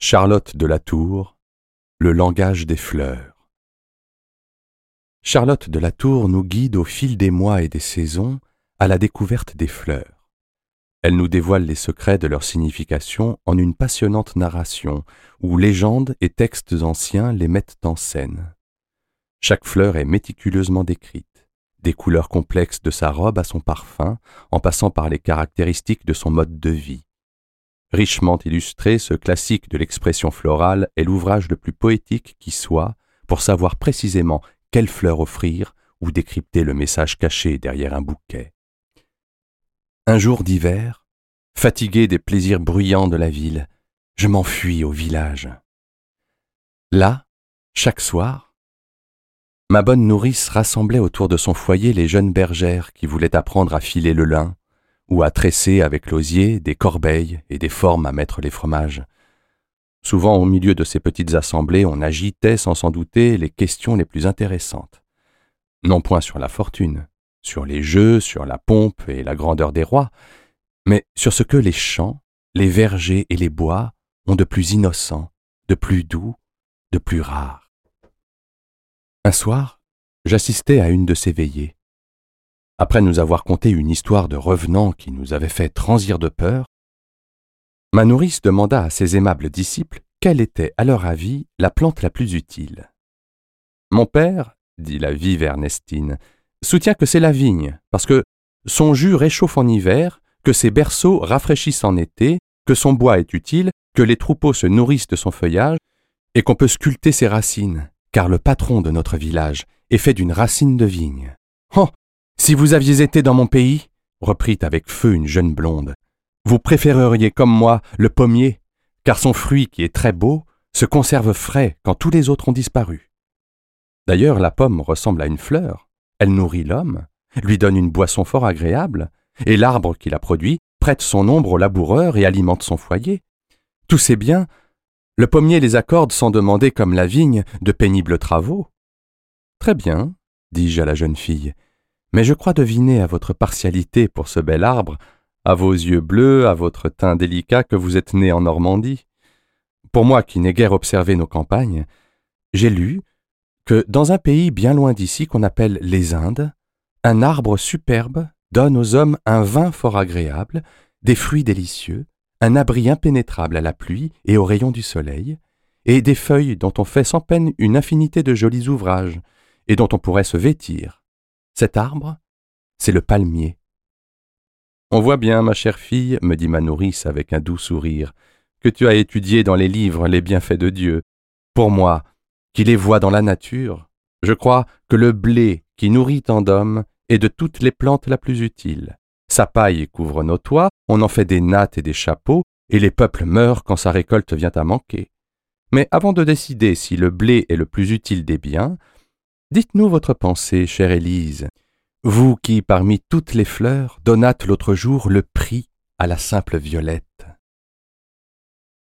Charlotte de la Tour, Le langage des fleurs. Charlotte de la Tour nous guide au fil des mois et des saisons à la découverte des fleurs. Elle nous dévoile les secrets de leur signification en une passionnante narration où légendes et textes anciens les mettent en scène. Chaque fleur est méticuleusement décrite, des couleurs complexes de sa robe à son parfum, en passant par les caractéristiques de son mode de vie. Richement illustré, ce classique de l'expression florale est l'ouvrage le plus poétique qui soit pour savoir précisément quelle fleur offrir ou décrypter le message caché derrière un bouquet. Un jour d'hiver, fatigué des plaisirs bruyants de la ville, je m'enfuis au village. Là, chaque soir, ma bonne nourrice rassemblait autour de son foyer les jeunes bergères qui voulaient apprendre à filer le lin, ou à tresser avec l'osier des corbeilles et des formes à mettre les fromages. Souvent au milieu de ces petites assemblées, on agitait sans s'en douter les questions les plus intéressantes. Non point sur la fortune, sur les jeux, sur la pompe et la grandeur des rois, mais sur ce que les champs, les vergers et les bois ont de plus innocent, de plus doux, de plus rare. Un soir, j'assistais à une de ces veillées. Après nous avoir conté une histoire de revenants qui nous avait fait transir de peur, ma nourrice demanda à ses aimables disciples quelle était, à leur avis, la plante la plus utile. Mon père, dit la vive Ernestine, soutient que c'est la vigne, parce que son jus réchauffe en hiver, que ses berceaux rafraîchissent en été, que son bois est utile, que les troupeaux se nourrissent de son feuillage, et qu'on peut sculpter ses racines, car le patron de notre village est fait d'une racine de vigne. Si vous aviez été dans mon pays, reprit avec feu une jeune blonde, vous préféreriez comme moi le pommier, car son fruit, qui est très beau, se conserve frais quand tous les autres ont disparu. D'ailleurs, la pomme ressemble à une fleur, elle nourrit l'homme, lui donne une boisson fort agréable, et l'arbre qui la produit prête son ombre au laboureur et alimente son foyer. Tous ces biens, le pommier les accorde sans demander, comme la vigne, de pénibles travaux. Très bien, dis-je à la jeune fille, mais je crois deviner à votre partialité pour ce bel arbre, à vos yeux bleus, à votre teint délicat que vous êtes né en Normandie. Pour moi qui n'ai guère observé nos campagnes, j'ai lu que dans un pays bien loin d'ici qu'on appelle les Indes, un arbre superbe donne aux hommes un vin fort agréable, des fruits délicieux, un abri impénétrable à la pluie et aux rayons du soleil, et des feuilles dont on fait sans peine une infinité de jolis ouvrages, et dont on pourrait se vêtir, cet arbre, c'est le palmier. On voit bien, ma chère fille, me dit ma nourrice avec un doux sourire, que tu as étudié dans les livres les bienfaits de Dieu. Pour moi, qui les vois dans la nature, je crois que le blé qui nourrit tant d'hommes est de toutes les plantes la plus utile. Sa paille couvre nos toits, on en fait des nattes et des chapeaux, et les peuples meurent quand sa récolte vient à manquer. Mais avant de décider si le blé est le plus utile des biens, Dites-nous votre pensée, chère Élise, vous qui, parmi toutes les fleurs, donnâtes l'autre jour le prix à la simple violette.